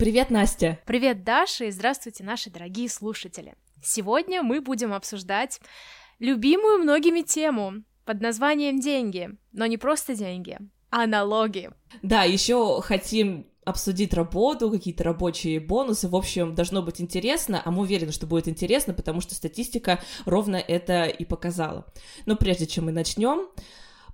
Привет, Настя! Привет, Даша, и здравствуйте, наши дорогие слушатели! Сегодня мы будем обсуждать любимую многими тему под названием «Деньги», но не просто деньги, а налоги. Да, еще хотим обсудить работу, какие-то рабочие бонусы. В общем, должно быть интересно, а мы уверены, что будет интересно, потому что статистика ровно это и показала. Но прежде чем мы начнем,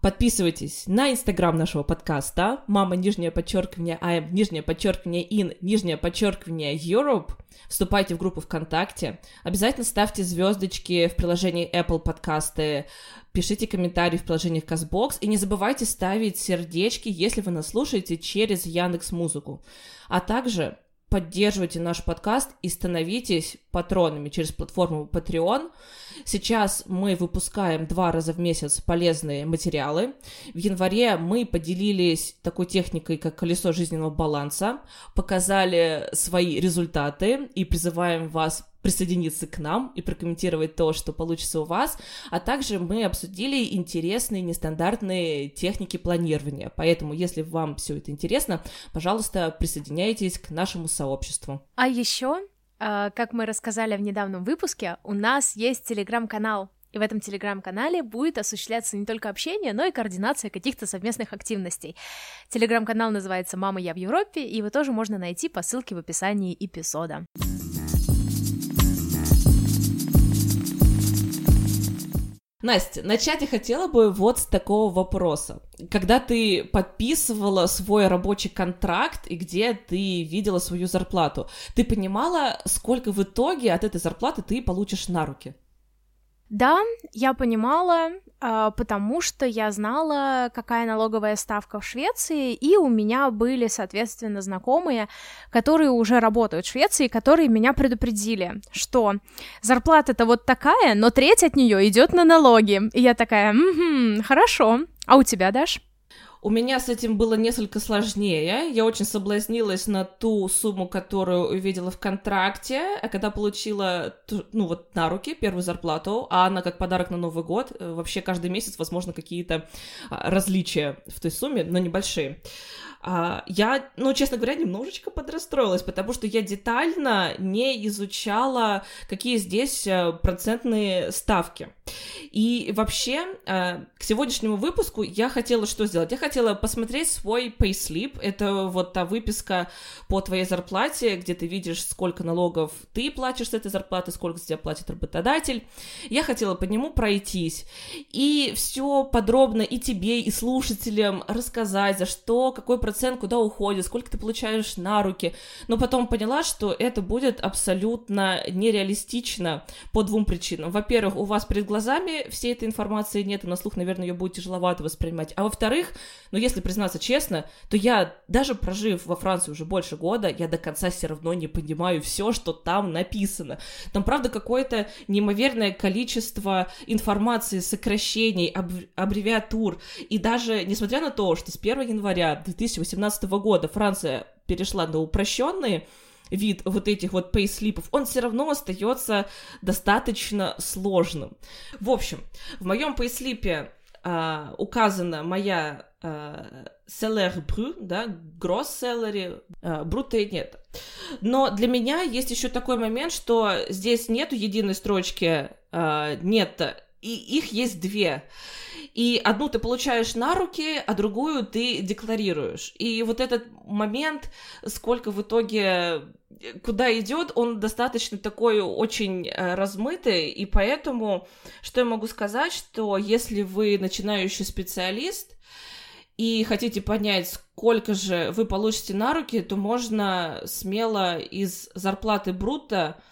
Подписывайтесь на инстаграм нашего подкаста мама нижнее подчеркивание I'm нижнее подчеркивание in нижнее подчеркивание Europe. Вступайте в группу ВКонтакте. Обязательно ставьте звездочки в приложении Apple подкасты. Пишите комментарии в приложениях CastBox. И не забывайте ставить сердечки, если вы нас слушаете через Яндекс Музыку. А также поддерживайте наш подкаст и становитесь патронами через платформу Patreon. Сейчас мы выпускаем два раза в месяц полезные материалы. В январе мы поделились такой техникой, как колесо жизненного баланса, показали свои результаты и призываем вас присоединиться к нам и прокомментировать то, что получится у вас, а также мы обсудили интересные нестандартные техники планирования. Поэтому, если вам все это интересно, пожалуйста, присоединяйтесь к нашему сообществу. А еще, а, как мы рассказали в недавнем выпуске, у нас есть телеграм-канал, и в этом телеграм-канале будет осуществляться не только общение, но и координация каких-то совместных активностей. Телеграм-канал называется «Мама, я в Европе», и его тоже можно найти по ссылке в описании эпизода. Настя, начать я хотела бы вот с такого вопроса. Когда ты подписывала свой рабочий контракт и где ты видела свою зарплату, ты понимала, сколько в итоге от этой зарплаты ты получишь на руки? Да, я понимала, а, потому что я знала, какая налоговая ставка в Швеции, и у меня были, соответственно, знакомые, которые уже работают в Швеции, которые меня предупредили, что зарплата-то вот такая, но треть от нее идет на налоги. И я такая, угу, хорошо. А у тебя, Даш? У меня с этим было несколько сложнее. Я очень соблазнилась на ту сумму, которую увидела в контракте, а когда получила, ну вот, на руки первую зарплату, а она как подарок на Новый год, э, вообще каждый месяц, возможно, какие-то а, различия в той сумме, но небольшие. А, я, ну, честно говоря, немножечко подрастроилась, потому что я детально не изучала, какие здесь э, процентные ставки. И вообще, э, к сегодняшнему выпуску я хотела что сделать? Я хотела посмотреть свой payslip, это вот та выписка по твоей зарплате, где ты видишь, сколько налогов ты платишь с этой зарплаты, сколько за тебя платит работодатель. Я хотела по нему пройтись и все подробно и тебе, и слушателям рассказать, за что, какой процент куда уходит, сколько ты получаешь на руки. Но потом поняла, что это будет абсолютно нереалистично по двум причинам. Во-первых, у вас перед глазами всей этой информации нет, и на слух, наверное, ее будет тяжеловато воспринимать. А во-вторых, ну, если признаться честно, то я, даже прожив во Франции уже больше года, я до конца все равно не понимаю все, что там написано. Там, правда, какое-то неимоверное количество информации, сокращений, аб- аббревиатур. И даже, несмотря на то, что с 1 января 2018 года Франция перешла на упрощенные вид вот этих вот пейслипов, он все равно остается достаточно сложным. В общем, в моем пейслипе э, указана моя селер брю, да, гросс селлери, э, бруты нет. Но для меня есть еще такой момент, что здесь нету единой строчки э, нет, и их есть две. И одну ты получаешь на руки, а другую ты декларируешь. И вот этот момент, сколько в итоге куда идет, он достаточно такой очень э, размытый, и поэтому, что я могу сказать, что если вы начинающий специалист и хотите понять, сколько же вы получите на руки, то можно смело из зарплаты брутто Э,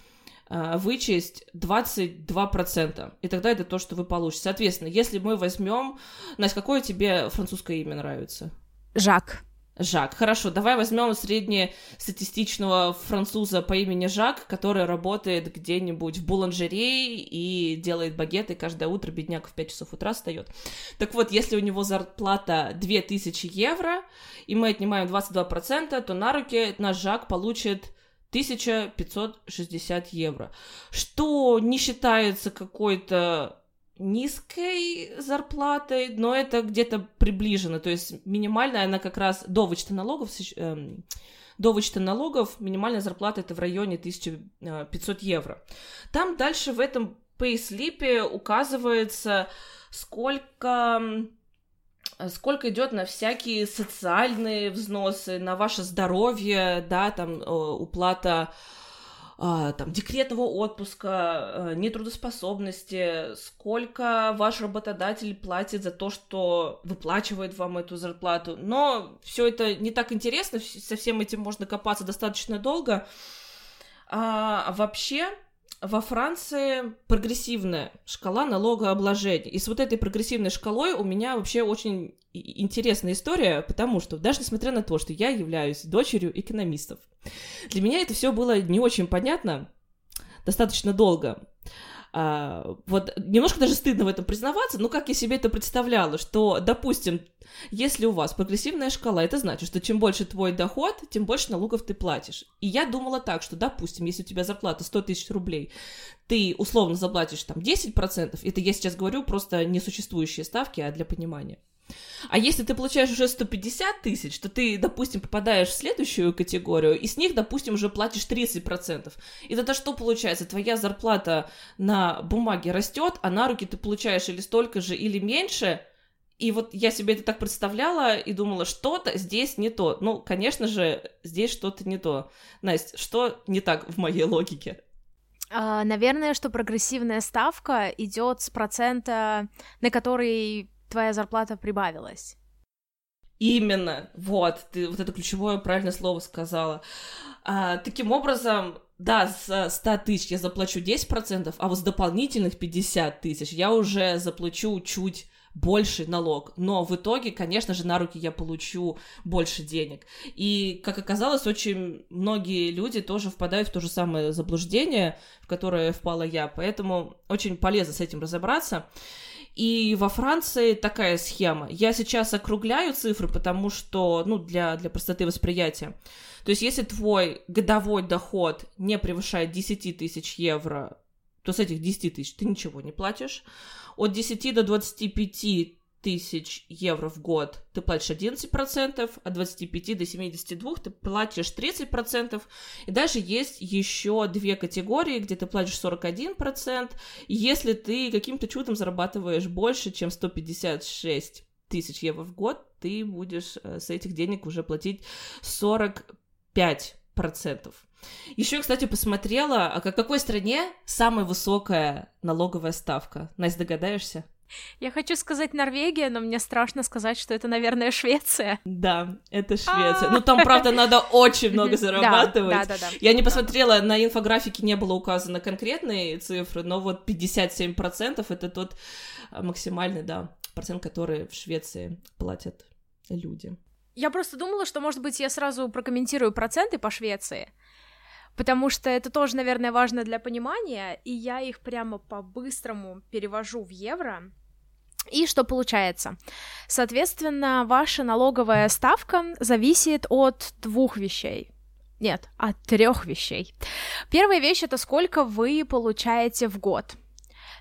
вычесть 22%. И тогда это то, что вы получите. Соответственно, если мы возьмем... Настя, какое тебе французское имя нравится? Жак. Жак. Хорошо, давай возьмем среднестатистичного француза по имени Жак, который работает где-нибудь в буланжерее и делает багеты каждое утро, бедняк в 5 часов утра встает. Так вот, если у него зарплата 2000 евро, и мы отнимаем 22%, то на руки наш Жак получит 1560 евро, что не считается какой-то низкой зарплатой, но это где-то приближено, то есть минимальная она как раз до вычета налогов эм, до вычета налогов минимальная зарплата это в районе 1500 евро. Там дальше в этом пейслипе указывается, сколько сколько идет на всякие социальные взносы, на ваше здоровье, да, там э, уплата а, там, декретного отпуска, э, нетрудоспособности, сколько ваш работодатель платит за то, что выплачивает вам эту зарплату. Но все это не так интересно, со всем этим можно копаться достаточно долго. А, вообще, во Франции прогрессивная шкала налогообложения. И с вот этой прогрессивной шкалой у меня вообще очень интересная история, потому что даже несмотря на то, что я являюсь дочерью экономистов, для меня это все было не очень понятно достаточно долго. А, вот немножко даже стыдно в этом признаваться, но как я себе это представляла, что, допустим, если у вас прогрессивная шкала, это значит, что чем больше твой доход, тем больше налогов ты платишь. И я думала так, что, допустим, если у тебя зарплата 100 тысяч рублей, ты условно заплатишь там 10%, это я сейчас говорю просто несуществующие ставки, а для понимания. А если ты получаешь уже 150 тысяч, то ты, допустим, попадаешь в следующую категорию, и с них, допустим, уже платишь 30%. И тогда что получается? Твоя зарплата на бумаге растет, а на руки ты получаешь или столько же, или меньше. И вот я себе это так представляла и думала, что-то здесь не то. Ну, конечно же, здесь что-то не то. Настя, что не так в моей логике? А, наверное, что прогрессивная ставка идет с процента, на который твоя зарплата прибавилась. Именно, вот, ты вот это ключевое правильное слово сказала. А, таким образом, да, с 100 тысяч я заплачу 10%, а вот с дополнительных 50 тысяч я уже заплачу чуть больше налог, но в итоге, конечно же, на руки я получу больше денег. И, как оказалось, очень многие люди тоже впадают в то же самое заблуждение, в которое впала я, поэтому очень полезно с этим разобраться. И во Франции такая схема. Я сейчас округляю цифры, потому что, ну, для, для простоты восприятия. То есть, если твой годовой доход не превышает 10 тысяч евро, то с этих 10 тысяч ты ничего не платишь. От 10 до 25 тысяч евро в год ты платишь 11%, от 25 до 72 ты платишь 30%, и даже есть еще две категории, где ты платишь 41%, если ты каким-то чудом зарабатываешь больше, чем 156 тысяч евро в год, ты будешь э, с этих денег уже платить 45%. Еще, кстати, посмотрела, а в какой стране самая высокая налоговая ставка? Настя, догадаешься? Я хочу сказать Норвегия, но мне страшно сказать, что это, наверное, Швеция. Да, это Швеция. Ну, там, правда, надо очень много зарабатывать. Я не посмотрела, на инфографике не было указано конкретные цифры, но вот 57% это тот а, максимальный, да, процент, который в Швеции платят люди. Я просто думала, что, может быть, я сразу прокомментирую проценты по Швеции, потому что это тоже, наверное, важно для понимания, и я их прямо по-быстрому перевожу в евро. И что получается? Соответственно, ваша налоговая ставка зависит от двух вещей. Нет, от трех вещей. Первая вещь это сколько вы получаете в год.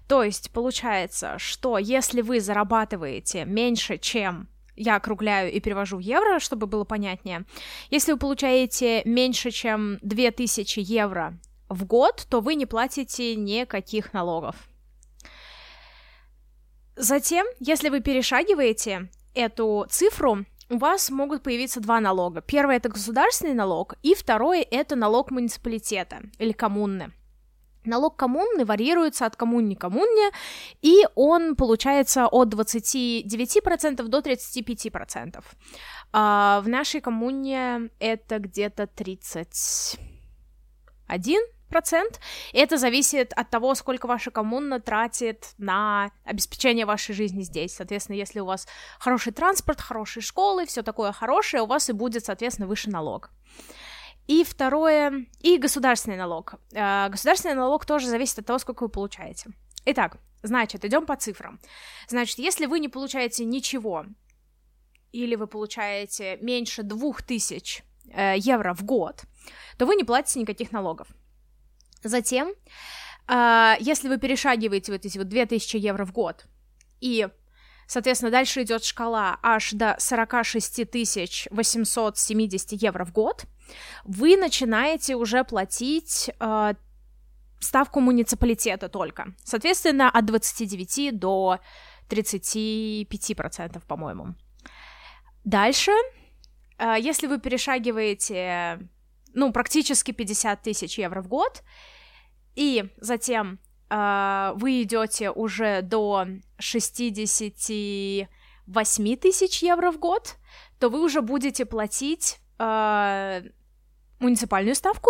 То есть получается, что если вы зарабатываете меньше, чем я округляю и перевожу в евро, чтобы было понятнее. Если вы получаете меньше, чем 2000 евро в год, то вы не платите никаких налогов. Затем, если вы перешагиваете эту цифру, у вас могут появиться два налога. Первый это государственный налог, и второй это налог муниципалитета или коммуны. Налог коммуны варьируется от коммуни коммуне, и он получается от 29% до 35%. А в нашей коммуне это где-то 31 процент. Это зависит от того, сколько ваша коммуна тратит на обеспечение вашей жизни здесь. Соответственно, если у вас хороший транспорт, хорошие школы, все такое хорошее, у вас и будет, соответственно, выше налог. И второе, и государственный налог. Э, государственный налог тоже зависит от того, сколько вы получаете. Итак, значит, идем по цифрам. Значит, если вы не получаете ничего, или вы получаете меньше 2000 э, евро в год, то вы не платите никаких налогов. Затем, э, если вы перешагиваете вот эти вот 2000 евро в год и Соответственно, дальше идет шкала аж до 46 870 евро в год. Вы начинаете уже платить э, ставку муниципалитета только. Соответственно, от 29 до 35%, по-моему. Дальше, э, если вы перешагиваете, ну, практически 50 тысяч евро в год, и затем вы идете уже до 68 тысяч евро в год, то вы уже будете платить э, муниципальную ставку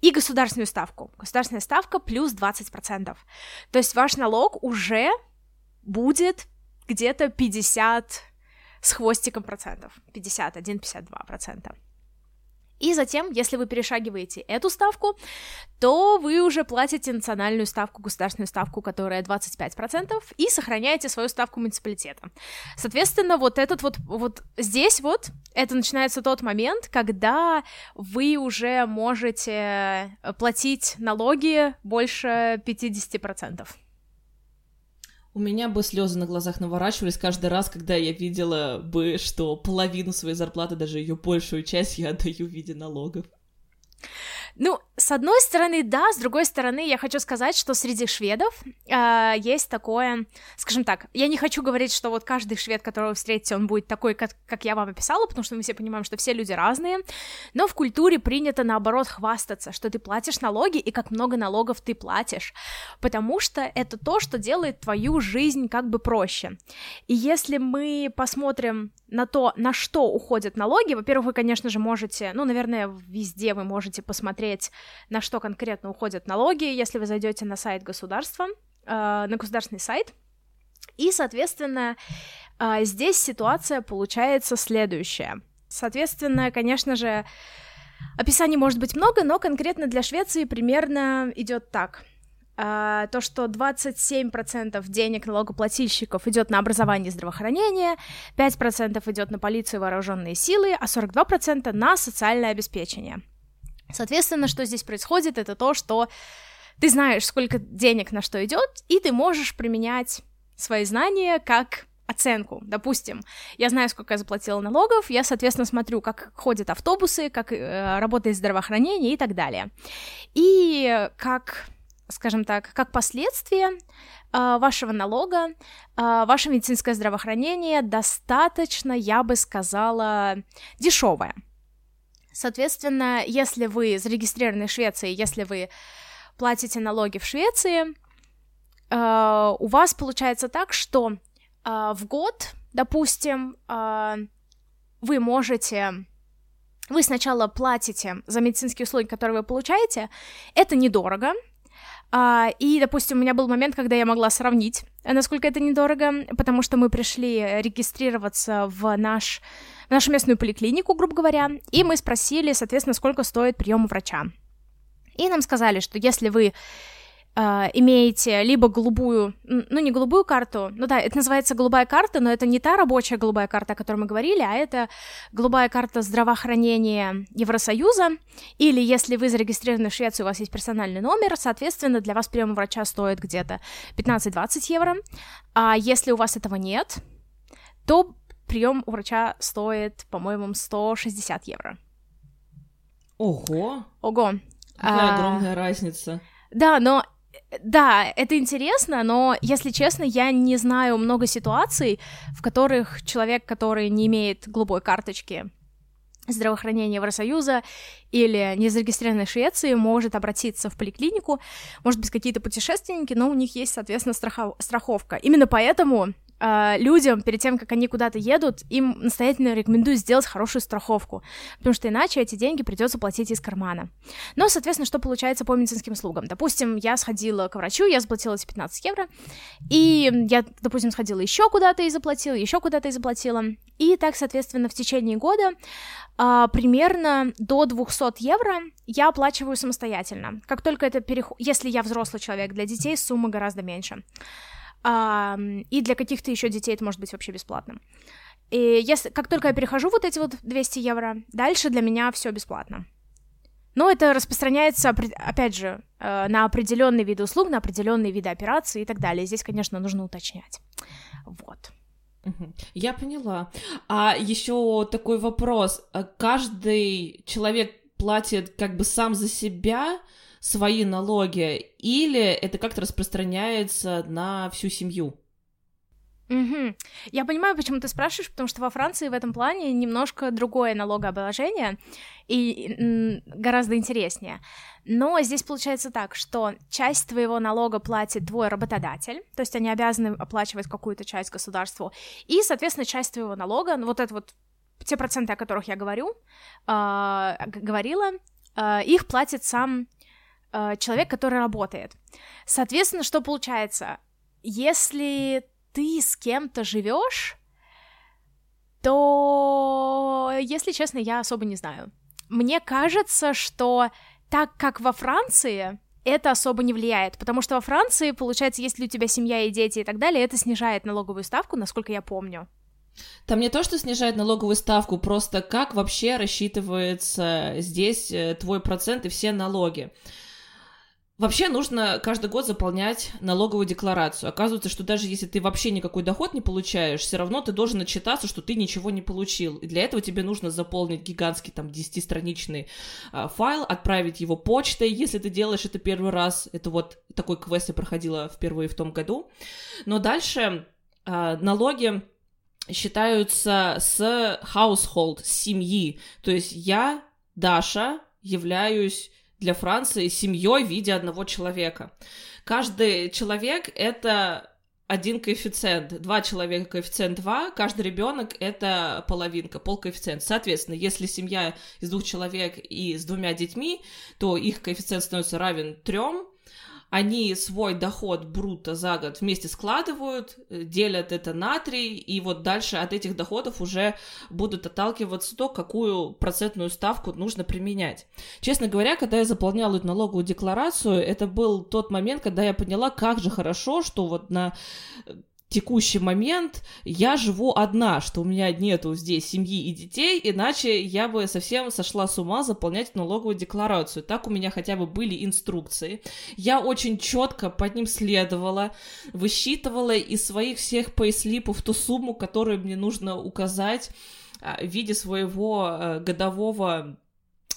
и государственную ставку. Государственная ставка плюс 20%. То есть ваш налог уже будет где-то 50 с хвостиком процентов. 51-52 процента. И затем, если вы перешагиваете эту ставку, то вы уже платите национальную ставку, государственную ставку, которая 25%, и сохраняете свою ставку муниципалитета. Соответственно, вот этот вот, вот здесь вот, это начинается тот момент, когда вы уже можете платить налоги больше 50%. У меня бы слезы на глазах наворачивались каждый раз, когда я видела бы, что половину своей зарплаты, даже ее большую часть, я отдаю в виде налогов. Ну, с одной стороны, да, с другой стороны, я хочу сказать, что среди шведов э, есть такое, скажем так, я не хочу говорить, что вот каждый швед, которого вы встретите, он будет такой, как, как я вам описала, потому что мы все понимаем, что все люди разные, но в культуре принято, наоборот, хвастаться, что ты платишь налоги и как много налогов ты платишь, потому что это то, что делает твою жизнь как бы проще. И если мы посмотрим на то, на что уходят налоги, во-первых, вы, конечно же, можете, ну, наверное, везде вы можете посмотреть посмотреть, на что конкретно уходят налоги, если вы зайдете на сайт государства, э, на государственный сайт. И, соответственно, э, здесь ситуация получается следующая. Соответственно, конечно же, описаний может быть много, но конкретно для Швеции примерно идет так. Uh, то, что 27% денег налогоплательщиков идет на образование и здравоохранение, 5% идет на полицию и вооруженные силы, а 42% на социальное обеспечение. Соответственно, что здесь происходит, это то, что ты знаешь, сколько денег на что идет, и ты можешь применять свои знания как оценку. Допустим, я знаю, сколько я заплатила налогов, я, соответственно, смотрю, как ходят автобусы, как э, работает здравоохранение и так далее. И как, скажем так, как последствие э, вашего налога, э, ваше медицинское здравоохранение достаточно, я бы сказала, дешевое. Соответственно, если вы зарегистрированы в Швеции, если вы платите налоги в Швеции, э, у вас получается так, что э, в год, допустим, э, вы можете вы сначала платите за медицинские услуги, которые вы получаете, это недорого, и, допустим, у меня был момент, когда я могла сравнить, насколько это недорого, потому что мы пришли регистрироваться в наш в нашу местную поликлинику, грубо говоря, и мы спросили, соответственно, сколько стоит прием у врача. И нам сказали, что если вы э, имеете либо голубую, ну не голубую карту, ну да, это называется голубая карта, но это не та рабочая голубая карта, о которой мы говорили, а это голубая карта здравоохранения Евросоюза, или если вы зарегистрированы в Швеции, у вас есть персональный номер, соответственно, для вас прием врача стоит где-то 15-20 евро, а если у вас этого нет, то прием у врача стоит, по-моему, 160 евро. Ого! Ого! Какая а... огромная разница. Да, но да, это интересно, но, если честно, я не знаю много ситуаций, в которых человек, который не имеет голубой карточки здравоохранения Евросоюза или не зарегистрированной Швеции может обратиться в поликлинику, может быть, какие-то путешественники, но у них есть, соответственно, страхов... страховка. Именно поэтому э, людям, перед тем, как они куда-то едут, им настоятельно рекомендую сделать хорошую страховку, потому что иначе эти деньги придется платить из кармана. Но, соответственно, что получается по медицинским услугам? Допустим, я сходила к врачу, я заплатила эти 15 евро, и я, допустим, сходила еще куда-то и заплатила, еще куда-то и заплатила, и так, соответственно, в течение года э, примерно до 200 евро я оплачиваю самостоятельно. Как только это переход... Если я взрослый человек, для детей сумма гораздо меньше и для каких-то еще детей это может быть вообще бесплатным. И если, как только я перехожу вот эти вот 200 евро, дальше для меня все бесплатно. Но это распространяется, опять же, э, на определенные виды услуг, на определенные виды операций и так далее. Здесь, конечно, нужно уточнять. Вот. Я поняла. А еще такой вопрос. Каждый человек платит как бы сам за себя свои налоги, или это как-то распространяется на всю семью? Угу. Я понимаю, почему ты спрашиваешь, потому что во Франции в этом плане немножко другое налогообложение и гораздо интереснее. Но здесь получается так, что часть твоего налога платит твой работодатель, то есть они обязаны оплачивать какую-то часть государству, и, соответственно, часть твоего налога, ну вот это вот те проценты, о которых я говорю, э, говорила, э, их платит сам э, человек, который работает. Соответственно, что получается? Если ты с кем-то живешь, то, если честно, я особо не знаю. Мне кажется, что так как во Франции это особо не влияет, потому что во Франции, получается, если у тебя семья и дети и так далее, это снижает налоговую ставку, насколько я помню. Там не то, что снижает налоговую ставку, просто как вообще рассчитывается здесь э, твой процент и все налоги. Вообще нужно каждый год заполнять налоговую декларацию. Оказывается, что даже если ты вообще никакой доход не получаешь, все равно ты должен отчитаться, что ты ничего не получил. И для этого тебе нужно заполнить гигантский там 10-страничный а, файл, отправить его почтой, если ты делаешь это первый раз. Это вот такой квест я проходила впервые в том году. Но дальше а, налоги считаются с household, с семьи. То есть я, Даша, являюсь для Франции семьей в виде одного человека. Каждый человек — это один коэффициент, два человека коэффициент 2, каждый ребенок это половинка, пол коэффициент. Соответственно, если семья из двух человек и с двумя детьми, то их коэффициент становится равен трем, они свой доход бруто за год вместе складывают, э, делят это на три, и вот дальше от этих доходов уже будут отталкиваться то, какую процентную ставку нужно применять. Честно говоря, когда я заполняла эту налоговую декларацию, это был тот момент, когда я поняла, как же хорошо, что вот на текущий момент я живу одна, что у меня нету здесь семьи и детей, иначе я бы совсем сошла с ума заполнять налоговую декларацию. Так у меня хотя бы были инструкции. Я очень четко под ним следовала, высчитывала из своих всех пейслипов ту сумму, которую мне нужно указать а, в виде своего э, годового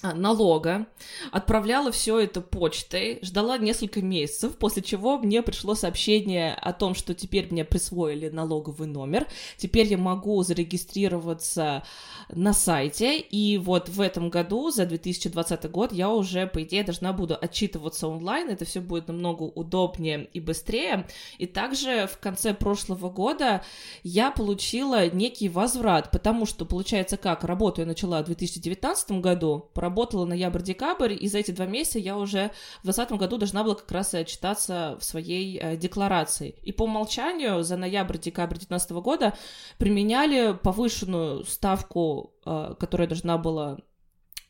налога, отправляла все это почтой, ждала несколько месяцев, после чего мне пришло сообщение о том, что теперь мне присвоили налоговый номер, теперь я могу зарегистрироваться на сайте, и вот в этом году, за 2020 год, я уже, по идее, должна буду отчитываться онлайн, это все будет намного удобнее и быстрее, и также в конце прошлого года я получила некий возврат, потому что, получается как, работу я начала в 2019 году, работала ноябрь-декабрь, и за эти два месяца я уже в 2020 году должна была как раз и отчитаться в своей э, декларации. И по умолчанию за ноябрь-декабрь 2019 года применяли повышенную ставку, э, которая должна была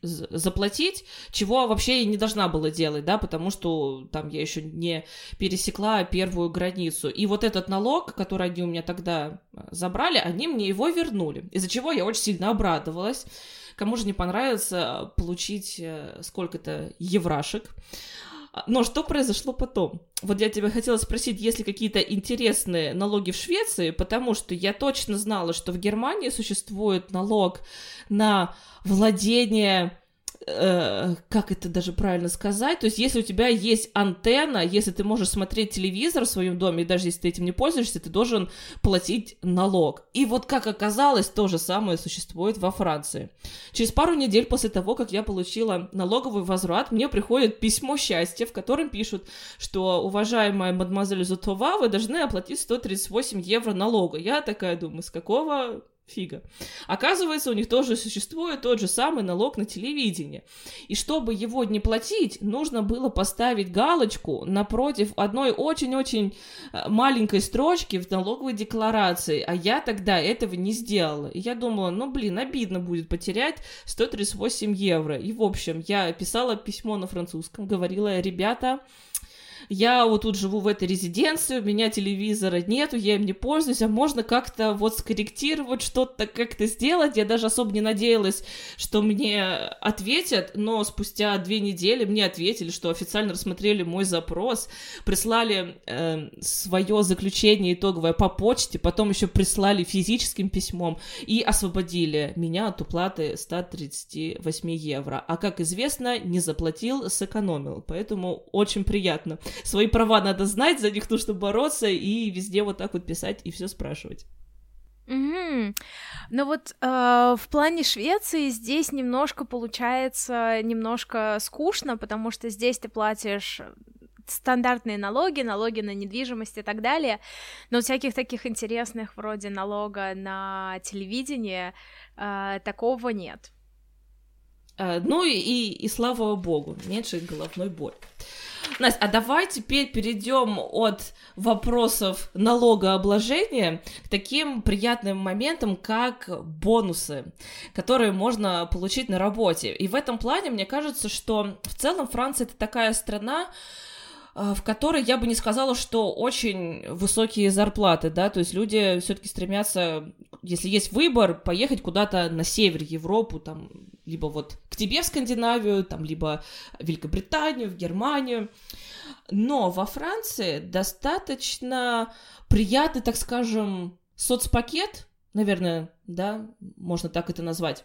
заплатить, чего вообще и не должна была делать, да, потому что там я еще не пересекла первую границу. И вот этот налог, который они у меня тогда э, забрали, они мне его вернули, из-за чего я очень сильно обрадовалась. Кому же не понравится получить э, сколько-то еврашек. Но что произошло потом? Вот я тебя хотела спросить, есть ли какие-то интересные налоги в Швеции, потому что я точно знала, что в Германии существует налог на владение Э, как это даже правильно сказать, то есть если у тебя есть антенна, если ты можешь смотреть телевизор в своем доме, и даже если ты этим не пользуешься, ты должен платить налог. И вот как оказалось, то же самое существует во Франции. Через пару недель после того, как я получила налоговый возврат, мне приходит письмо счастья, в котором пишут, что, уважаемая мадемуазель Зутова, вы должны оплатить 138 евро налога. Я такая думаю, с какого Фига. Оказывается, у них тоже существует тот же самый налог на телевидение. И чтобы его не платить, нужно было поставить галочку напротив одной очень-очень э, маленькой строчки в налоговой декларации. А я тогда этого не сделала. И я думала, ну, блин, обидно будет потерять 138 евро. И, в общем, я писала письмо на французском, говорила, ребята, я вот тут живу в этой резиденции, у меня телевизора нету, я им не пользуюсь, а можно как-то вот скорректировать, что-то как-то сделать. Я даже особо не надеялась, что мне ответят, но спустя две недели мне ответили, что официально рассмотрели мой запрос, прислали э, свое заключение итоговое по почте, потом еще прислали физическим письмом и освободили меня от уплаты 138 евро. А как известно, не заплатил, сэкономил, поэтому очень приятно свои права надо знать, за них нужно бороться и везде вот так вот писать и все спрашивать. Угу. Ну вот э, в плане Швеции здесь немножко получается немножко скучно, потому что здесь ты платишь стандартные налоги, налоги на недвижимость и так далее, но всяких таких интересных вроде налога на телевидение э, такого нет. Э, ну и, и, и слава богу, меньше головной боли. Настя, а давай теперь перейдем от вопросов налогообложения к таким приятным моментам, как бонусы, которые можно получить на работе. И в этом плане мне кажется, что в целом Франция это такая страна, в которой я бы не сказала, что очень высокие зарплаты, да, то есть люди все-таки стремятся, если есть выбор, поехать куда-то на север Европу, там, либо вот к тебе в Скандинавию, там, либо в Великобританию, в Германию. Но во Франции достаточно приятный, так скажем, соцпакет, наверное, да, можно так это назвать.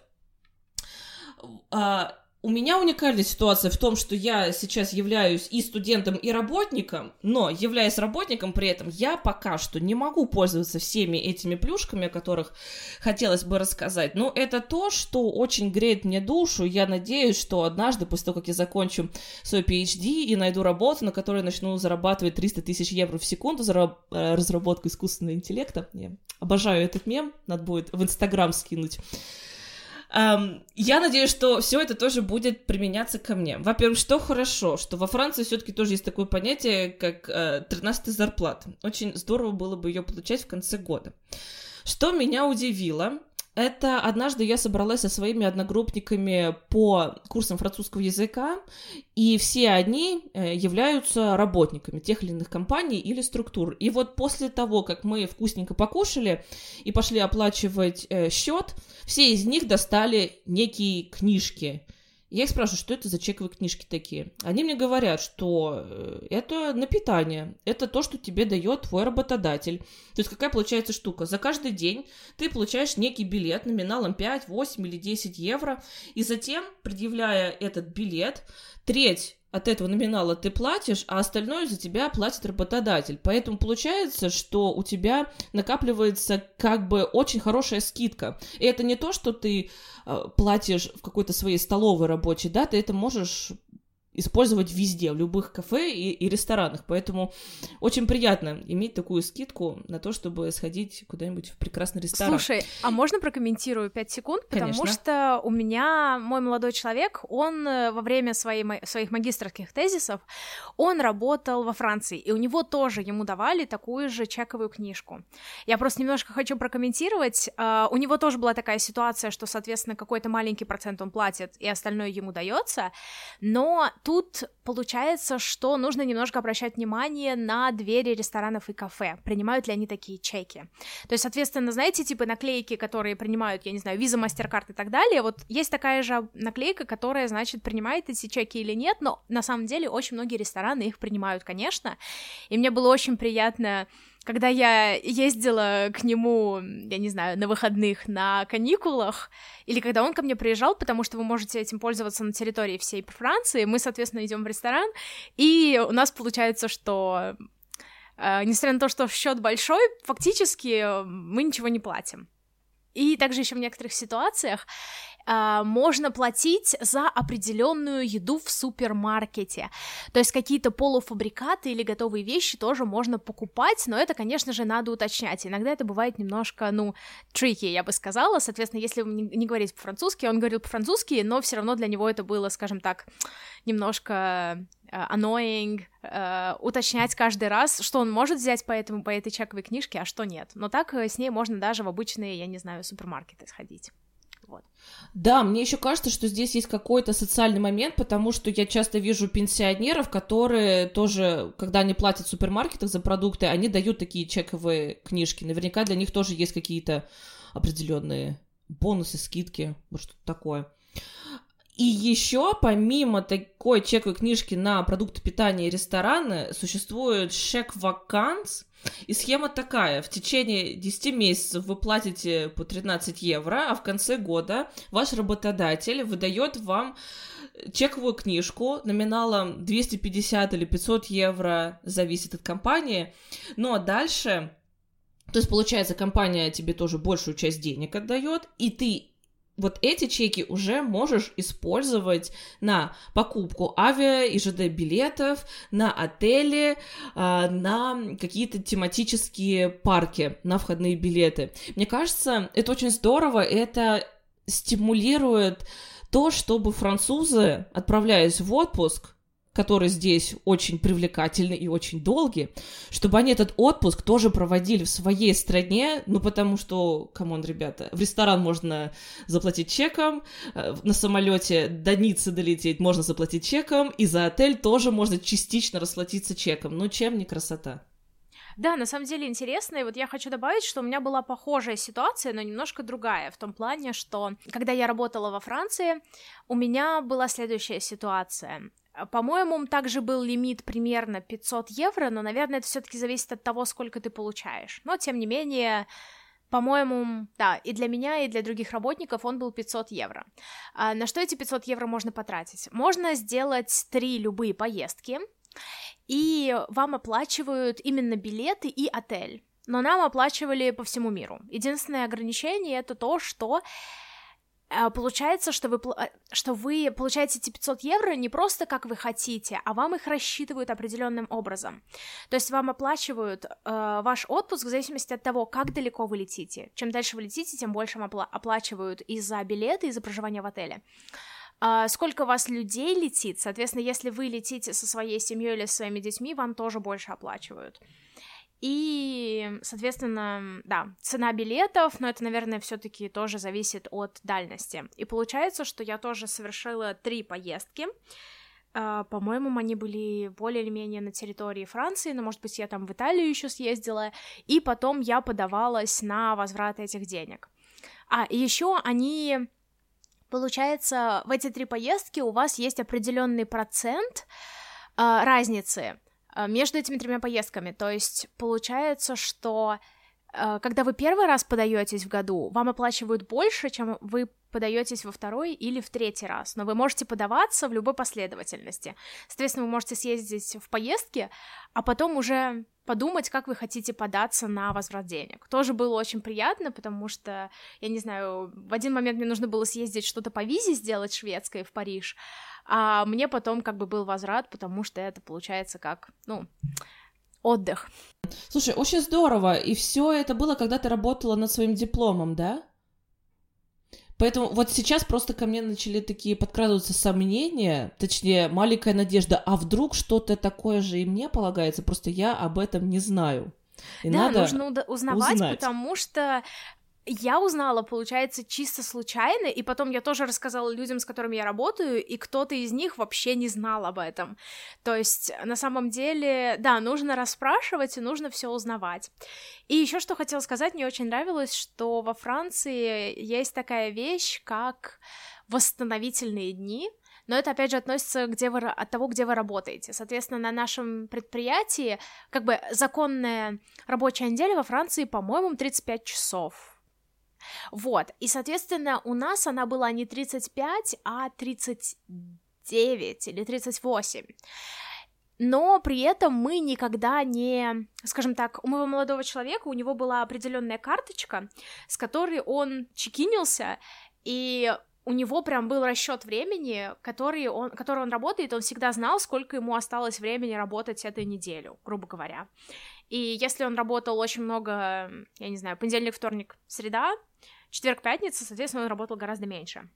У меня уникальная ситуация в том, что я сейчас являюсь и студентом, и работником, но, являясь работником при этом, я пока что не могу пользоваться всеми этими плюшками, о которых хотелось бы рассказать. Но это то, что очень греет мне душу. Я надеюсь, что однажды, после того, как я закончу свой PhD и найду работу, на которой начну зарабатывать 300 тысяч евро в секунду за э, разработку искусственного интеллекта, я обожаю этот мем, надо будет в Инстаграм скинуть, я надеюсь, что все это тоже будет применяться ко мне. Во-первых, что хорошо, что во Франции все-таки тоже есть такое понятие, как э, 13 зарплата. Очень здорово было бы ее получать в конце года. Что меня удивило, это однажды я собралась со своими одногруппниками по курсам французского языка, и все они э, являются работниками тех или иных компаний или структур. И вот после того, как мы вкусненько покушали и пошли оплачивать э, счет, все из них достали некие книжки. Я их спрашиваю, что это за чековые книжки такие. Они мне говорят, что э, это на питание, это то, что тебе дает твой работодатель. То есть какая получается штука? За каждый день ты получаешь некий билет номиналом 5, 8 или 10 евро, и затем, предъявляя этот билет, треть от этого номинала ты платишь, а остальное за тебя платит работодатель. Поэтому получается, что у тебя накапливается как бы очень хорошая скидка. И это не то, что ты э, платишь в какой-то своей столовой рабочей, да, ты это можешь использовать везде, в любых кафе и, и ресторанах. Поэтому очень приятно иметь такую скидку на то, чтобы сходить куда-нибудь в прекрасный ресторан. Слушай, а можно прокомментирую 5 секунд? Потому Конечно. что у меня мой молодой человек, он э, во время своей, своих магистрских тезисов, он работал во Франции, и у него тоже ему давали такую же чековую книжку. Я просто немножко хочу прокомментировать. Uh, у него тоже была такая ситуация, что, соответственно, какой-то маленький процент он платит, и остальное ему дается, но тут получается, что нужно немножко обращать внимание на двери ресторанов и кафе, принимают ли они такие чеки. То есть, соответственно, знаете, типа наклейки, которые принимают, я не знаю, виза, мастер-карт и так далее, вот есть такая же наклейка, которая, значит, принимает эти чеки или нет, но на самом деле очень многие рестораны их принимают, конечно, и мне было очень приятно когда я ездила к нему, я не знаю, на выходных, на каникулах, или когда он ко мне приезжал, потому что вы можете этим пользоваться на территории всей Франции, мы, соответственно, идем в ресторан, и у нас получается, что э, несмотря на то, что счет большой, фактически мы ничего не платим. И также еще в некоторых ситуациях Uh, можно платить за определенную еду в супермаркете. То есть какие-то полуфабрикаты или готовые вещи тоже можно покупать, но это, конечно же, надо уточнять. Иногда это бывает немножко, ну, tricky, я бы сказала. Соответственно, если вы не говорите по-французски, он говорил по-французски, но все равно для него это было, скажем так, немножко uh, annoying, uh, уточнять каждый раз, что он может взять по, этому, по этой чековой книжке, а что нет. Но так э, с ней можно даже в обычные, я не знаю, супермаркеты сходить. Вот. Да, мне еще кажется, что здесь есть какой-то социальный момент, потому что я часто вижу пенсионеров, которые тоже, когда они платят в супермаркетах за продукты, они дают такие чековые книжки. Наверняка для них тоже есть какие-то определенные бонусы, скидки, вот что-то такое. И еще, помимо такой чековой книжки на продукты питания и рестораны, существует чек ваканс. И схема такая. В течение 10 месяцев вы платите по 13 евро, а в конце года ваш работодатель выдает вам чековую книжку номиналом 250 или 500 евро, зависит от компании. Ну а дальше то есть, получается, компания тебе тоже большую часть денег отдает, и ты вот эти чеки уже можешь использовать на покупку авиа и ЖД билетов, на отели, а, на какие-то тематические парки, на входные билеты. Мне кажется, это очень здорово, это стимулирует то, чтобы французы, отправляясь в отпуск, который здесь очень привлекательный и очень долгий, чтобы они этот отпуск тоже проводили в своей стране, ну, потому что, come on, ребята, в ресторан можно заплатить чеком, э, на самолете до Ниццы долететь можно заплатить чеком, и за отель тоже можно частично расплатиться чеком. Ну, чем не красота? Да, на самом деле интересно, и вот я хочу добавить, что у меня была похожая ситуация, но немножко другая, в том плане, что когда я работала во Франции, у меня была следующая ситуация. По-моему, также был лимит примерно 500 евро, но, наверное, это все-таки зависит от того, сколько ты получаешь. Но, тем не менее, по-моему, да, и для меня, и для других работников он был 500 евро. А на что эти 500 евро можно потратить? Можно сделать три любые поездки, и вам оплачивают именно билеты и отель. Но нам оплачивали по всему миру. Единственное ограничение это то, что получается, что вы, э, что вы получаете эти 500 евро не просто как вы хотите, а вам их рассчитывают определенным образом. То есть вам оплачивают э, ваш отпуск в зависимости от того, как далеко вы летите. Чем дальше вы летите, тем больше вам опла- оплачивают и за билеты, и за проживание в отеле а, сколько у вас людей летит, соответственно, если вы летите со своей семьей или со своими детьми, вам тоже больше оплачивают. И, соответственно, да, цена билетов, но это, наверное, все-таки тоже зависит от дальности. И получается, что я тоже совершила три поездки. Uh, по-моему, они были более или менее на территории Франции, но, может быть, я там в Италию еще съездила, и потом я подавалась на возврат этих денег. А, еще они Получается, в эти три поездки у вас есть определенный процент э, разницы между этими тремя поездками. То есть получается, что э, когда вы первый раз подаетесь в году, вам оплачивают больше, чем вы подаетесь во второй или в третий раз, но вы можете подаваться в любой последовательности. Соответственно, вы можете съездить в поездки, а потом уже подумать, как вы хотите податься на возврат денег. Тоже было очень приятно, потому что, я не знаю, в один момент мне нужно было съездить что-то по визе сделать шведской в Париж, а мне потом как бы был возврат, потому что это получается как, ну, отдых. Слушай, очень здорово, и все это было, когда ты работала над своим дипломом, да? Поэтому вот сейчас просто ко мне начали такие подкрадываться сомнения, точнее, маленькая надежда, а вдруг что-то такое же и мне полагается, просто я об этом не знаю. И да, нужно узнавать, узнать. потому что я узнала, получается, чисто случайно, и потом я тоже рассказала людям, с которыми я работаю, и кто-то из них вообще не знал об этом. То есть, на самом деле, да, нужно расспрашивать и нужно все узнавать. И еще что хотела сказать, мне очень нравилось, что во Франции есть такая вещь, как восстановительные дни, но это, опять же, относится где вы, от того, где вы работаете. Соответственно, на нашем предприятии, как бы, законная рабочая неделя во Франции, по-моему, 35 часов вот, и, соответственно, у нас она была не 35, а 39 или 38 но при этом мы никогда не, скажем так, у моего молодого человека, у него была определенная карточка, с которой он чекинился, и у него прям был расчет времени, который он, который он работает, он всегда знал, сколько ему осталось времени работать эту неделю, грубо говоря. И если он работал очень много, я не знаю, понедельник, вторник, среда, четверг, пятница, соответственно, он работал гораздо меньше.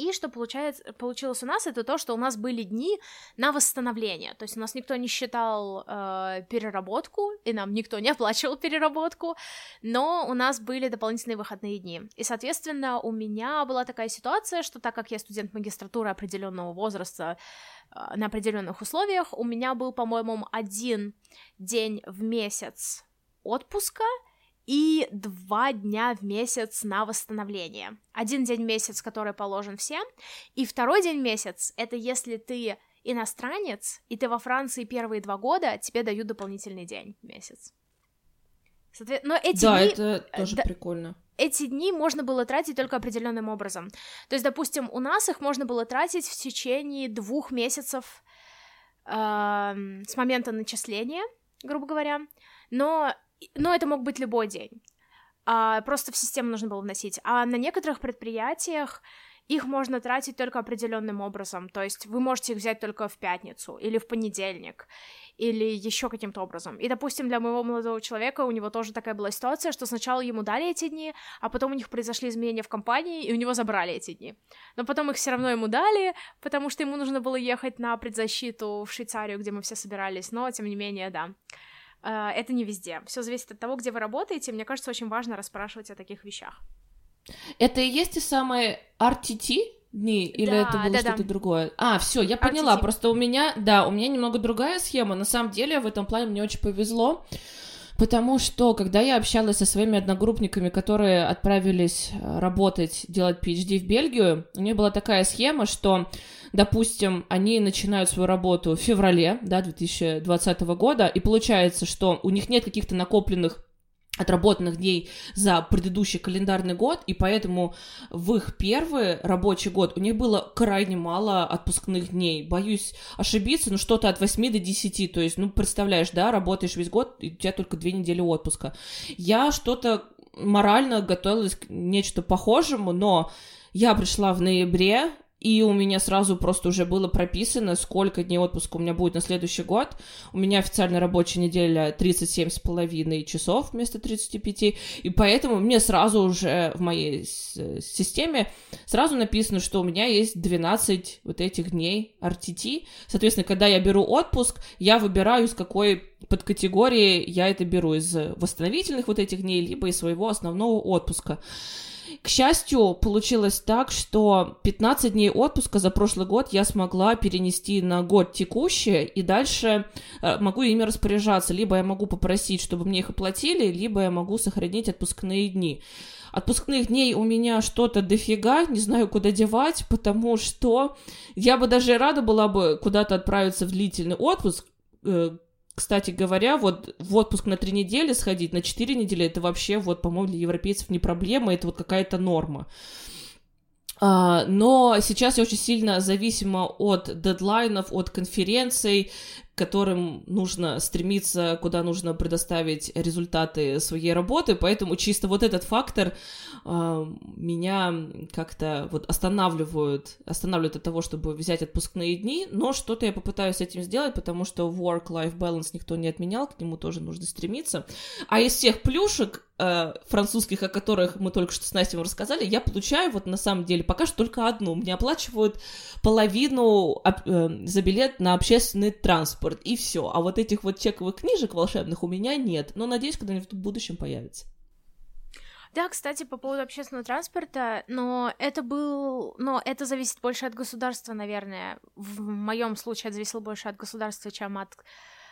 И что получается, получилось у нас, это то, что у нас были дни на восстановление. То есть у нас никто не считал э, переработку, и нам никто не оплачивал переработку, но у нас были дополнительные выходные дни. И, соответственно, у меня была такая ситуация, что так как я студент магистратуры определенного возраста э, на определенных условиях, у меня был, по-моему, один день в месяц отпуска, и два дня в месяц на восстановление. Один день в месяц, который положен всем, и второй день в месяц — это если ты иностранец, и ты во Франции первые два года, тебе дают дополнительный день в месяц. Соответ... Но эти да, дни... это тоже да, прикольно. Эти дни можно было тратить только определенным образом. То есть, допустим, у нас их можно было тратить в течение двух месяцев э, с момента начисления, грубо говоря, но но это мог быть любой день. А, просто в систему нужно было вносить. А на некоторых предприятиях их можно тратить только определенным образом. То есть вы можете их взять только в пятницу или в понедельник или еще каким-то образом. И, допустим, для моего молодого человека у него тоже такая была ситуация, что сначала ему дали эти дни, а потом у них произошли изменения в компании, и у него забрали эти дни. Но потом их все равно ему дали, потому что ему нужно было ехать на предзащиту в Швейцарию, где мы все собирались, но, тем не менее, да. Э, это не везде. Все зависит от того, где вы работаете. Мне кажется, очень важно расспрашивать о таких вещах. Это и есть те самые RTT дни, или да, это было да, что-то да. другое? А, все, я поняла. RTT. Просто у меня, да, у меня немного другая схема. На самом деле, в этом плане мне очень повезло. Потому что, когда я общалась со своими одногруппниками, которые отправились э, работать, делать PhD в Бельгию, у них была такая схема, что допустим, они начинают свою работу в феврале, да, 2020 года, и получается, что у них нет каких-то накопленных отработанных дней за предыдущий календарный год, и поэтому в их первый рабочий год у них было крайне мало отпускных дней. Боюсь ошибиться, но что-то от 8 до 10, то есть, ну, представляешь, да, работаешь весь год, и у тебя только две недели отпуска. Я что-то морально готовилась к нечто похожему, но я пришла в ноябре, и у меня сразу просто уже было прописано, сколько дней отпуска у меня будет на следующий год. У меня официальная рабочая неделя 37,5 часов вместо 35, и поэтому мне сразу уже в моей системе сразу написано, что у меня есть 12 вот этих дней RTT. Соответственно, когда я беру отпуск, я выбираю, из какой подкатегории я это беру, из восстановительных вот этих дней, либо из своего основного отпуска. К счастью, получилось так, что 15 дней отпуска за прошлый год я смогла перенести на год текущий, и дальше э, могу ими распоряжаться. Либо я могу попросить, чтобы мне их оплатили, либо я могу сохранить отпускные дни. Отпускных дней у меня что-то дофига, не знаю, куда девать, потому что я бы даже рада была бы куда-то отправиться в длительный отпуск, э, кстати говоря, вот в отпуск на три недели сходить, на четыре недели, это вообще, вот, по-моему, для европейцев не проблема, это вот какая-то норма. Uh, но сейчас я очень сильно зависима от дедлайнов, от конференций, которым нужно стремиться, куда нужно предоставить результаты своей работы, поэтому чисто вот этот фактор э, меня как-то вот останавливает, останавливает от того, чтобы взять отпускные дни, но что-то я попытаюсь с этим сделать, потому что work-life balance никто не отменял, к нему тоже нужно стремиться. А из всех плюшек э, французских, о которых мы только что с Настей рассказали, я получаю вот на самом деле пока что только одну. Мне оплачивают половину э, за билет на общественный транспорт транспорт, и все. А вот этих вот чековых книжек волшебных у меня нет. Но надеюсь, когда-нибудь в будущем появится. Да, кстати, по поводу общественного транспорта, но это был, но это зависит больше от государства, наверное. В моем случае это зависело больше от государства, чем от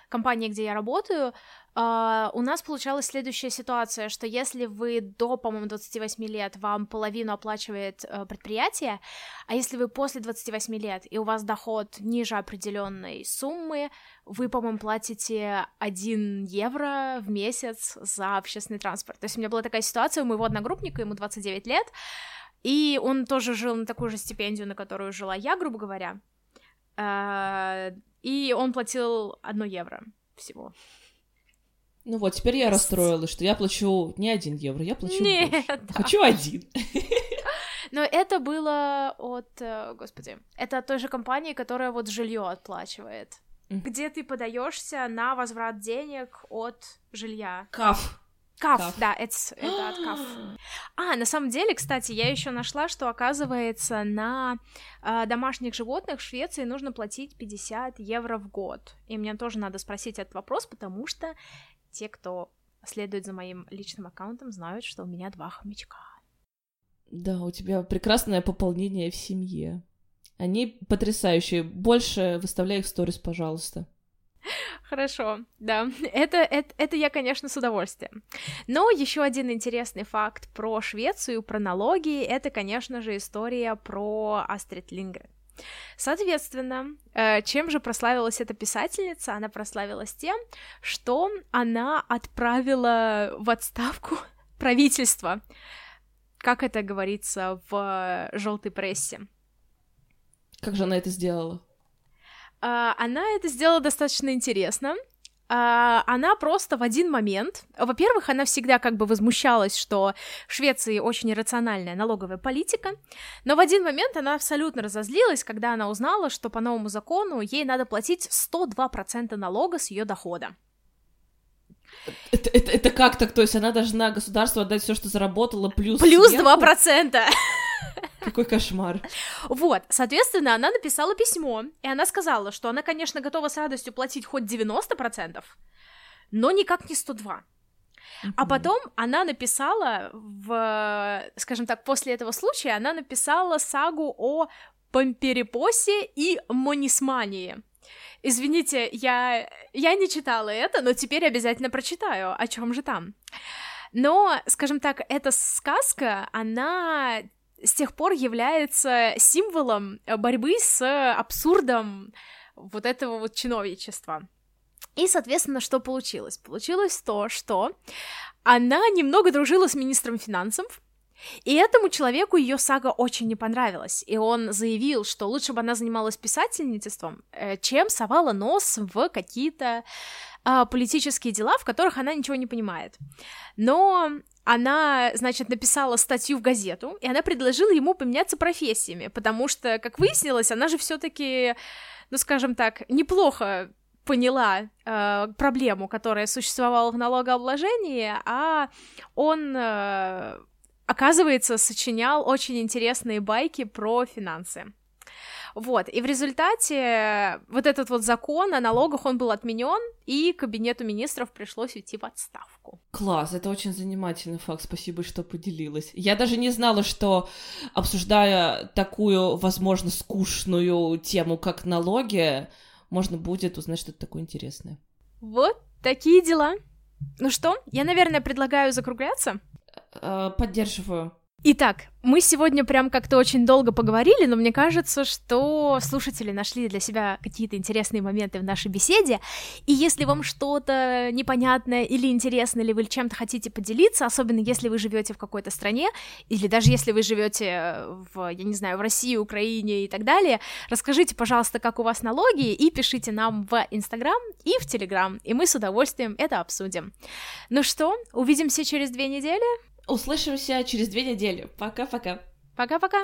компании, где я работаю, Uh, у нас получалась следующая ситуация, что если вы до, по-моему, 28 лет, вам половину оплачивает uh, предприятие, а если вы после 28 лет и у вас доход ниже определенной суммы, вы, по-моему, платите 1 евро в месяц за общественный транспорт. То есть у меня была такая ситуация у моего одногруппника, ему 29 лет, и он тоже жил на такую же стипендию, на которую жила я, грубо говоря. Uh, и он платил одно евро всего. Ну вот, теперь я расстроилась, что я плачу не один евро, я плачу Нет, больше. Да. Хочу один. Но это было от, э, господи, это от той же компании, которая вот жилье отплачивает. Где ты подаешься на возврат денег от жилья. Каф. Каф, каф. да, это, это от каф. А, на самом деле, кстати, я еще нашла, что оказывается на э, домашних животных в Швеции нужно платить 50 евро в год. И мне тоже надо спросить этот вопрос, потому что те, кто следует за моим личным аккаунтом, знают, что у меня два хомячка. Да, у тебя прекрасное пополнение в семье. Они потрясающие. Больше выставляй их в сторис, пожалуйста. Хорошо, да. Это, это, это я, конечно, с удовольствием. Но еще один интересный факт про Швецию, про налоги, это, конечно же, история про Астрид Лингрен. Соответственно, э, чем же прославилась эта писательница? Она прославилась тем, что она отправила в отставку правительство, как это говорится в желтой прессе. Как же она это сделала? Uh, она это сделала достаточно интересно. Uh, она просто в один момент, во-первых, она всегда как бы возмущалась, что в Швеции очень иррациональная налоговая политика, но в один момент она абсолютно разозлилась, когда она узнала, что по новому закону ей надо платить 102% налога с ее дохода. Это, это, это как так? То есть она должна государству отдать все, что заработала, плюс Плюс два процента. Какой кошмар. Вот, соответственно, она написала письмо, и она сказала, что она, конечно, готова с радостью платить хоть 90%, но никак не 102. А потом она написала в, скажем так, после этого случая, она написала сагу о Помперепосе и Монисмании. Извините, я, я не читала это, но теперь обязательно прочитаю, о чем же там. Но, скажем так, эта сказка, она с тех пор является символом борьбы с абсурдом вот этого вот чиновничества. И, соответственно, что получилось? Получилось то, что она немного дружила с министром финансов, и этому человеку ее сага очень не понравилась, и он заявил, что лучше бы она занималась писательничеством, э, чем совала нос в какие-то э, политические дела, в которых она ничего не понимает. Но она, значит, написала статью в газету, и она предложила ему поменяться профессиями, потому что, как выяснилось, она же все-таки, ну, скажем так, неплохо поняла э, проблему, которая существовала в налогообложении, а он э, оказывается, сочинял очень интересные байки про финансы. Вот, и в результате вот этот вот закон о налогах, он был отменен, и кабинету министров пришлось уйти в отставку. Класс, это очень занимательный факт, спасибо, что поделилась. Я даже не знала, что, обсуждая такую, возможно, скучную тему, как налоги, можно будет узнать что-то такое интересное. Вот такие дела. Ну что, я, наверное, предлагаю закругляться. Э, поддерживаю. Итак, мы сегодня прям как-то очень долго поговорили, но мне кажется, что слушатели нашли для себя какие-то интересные моменты в нашей беседе, и если вам что-то непонятное или интересное, или вы чем-то хотите поделиться, особенно если вы живете в какой-то стране, или даже если вы живете в, я не знаю, в России, Украине и так далее, расскажите, пожалуйста, как у вас налоги, и пишите нам в Инстаграм и в Телеграм, и мы с удовольствием это обсудим. Ну что, увидимся через две недели. Услышимся через две недели. Пока-пока. Пока-пока.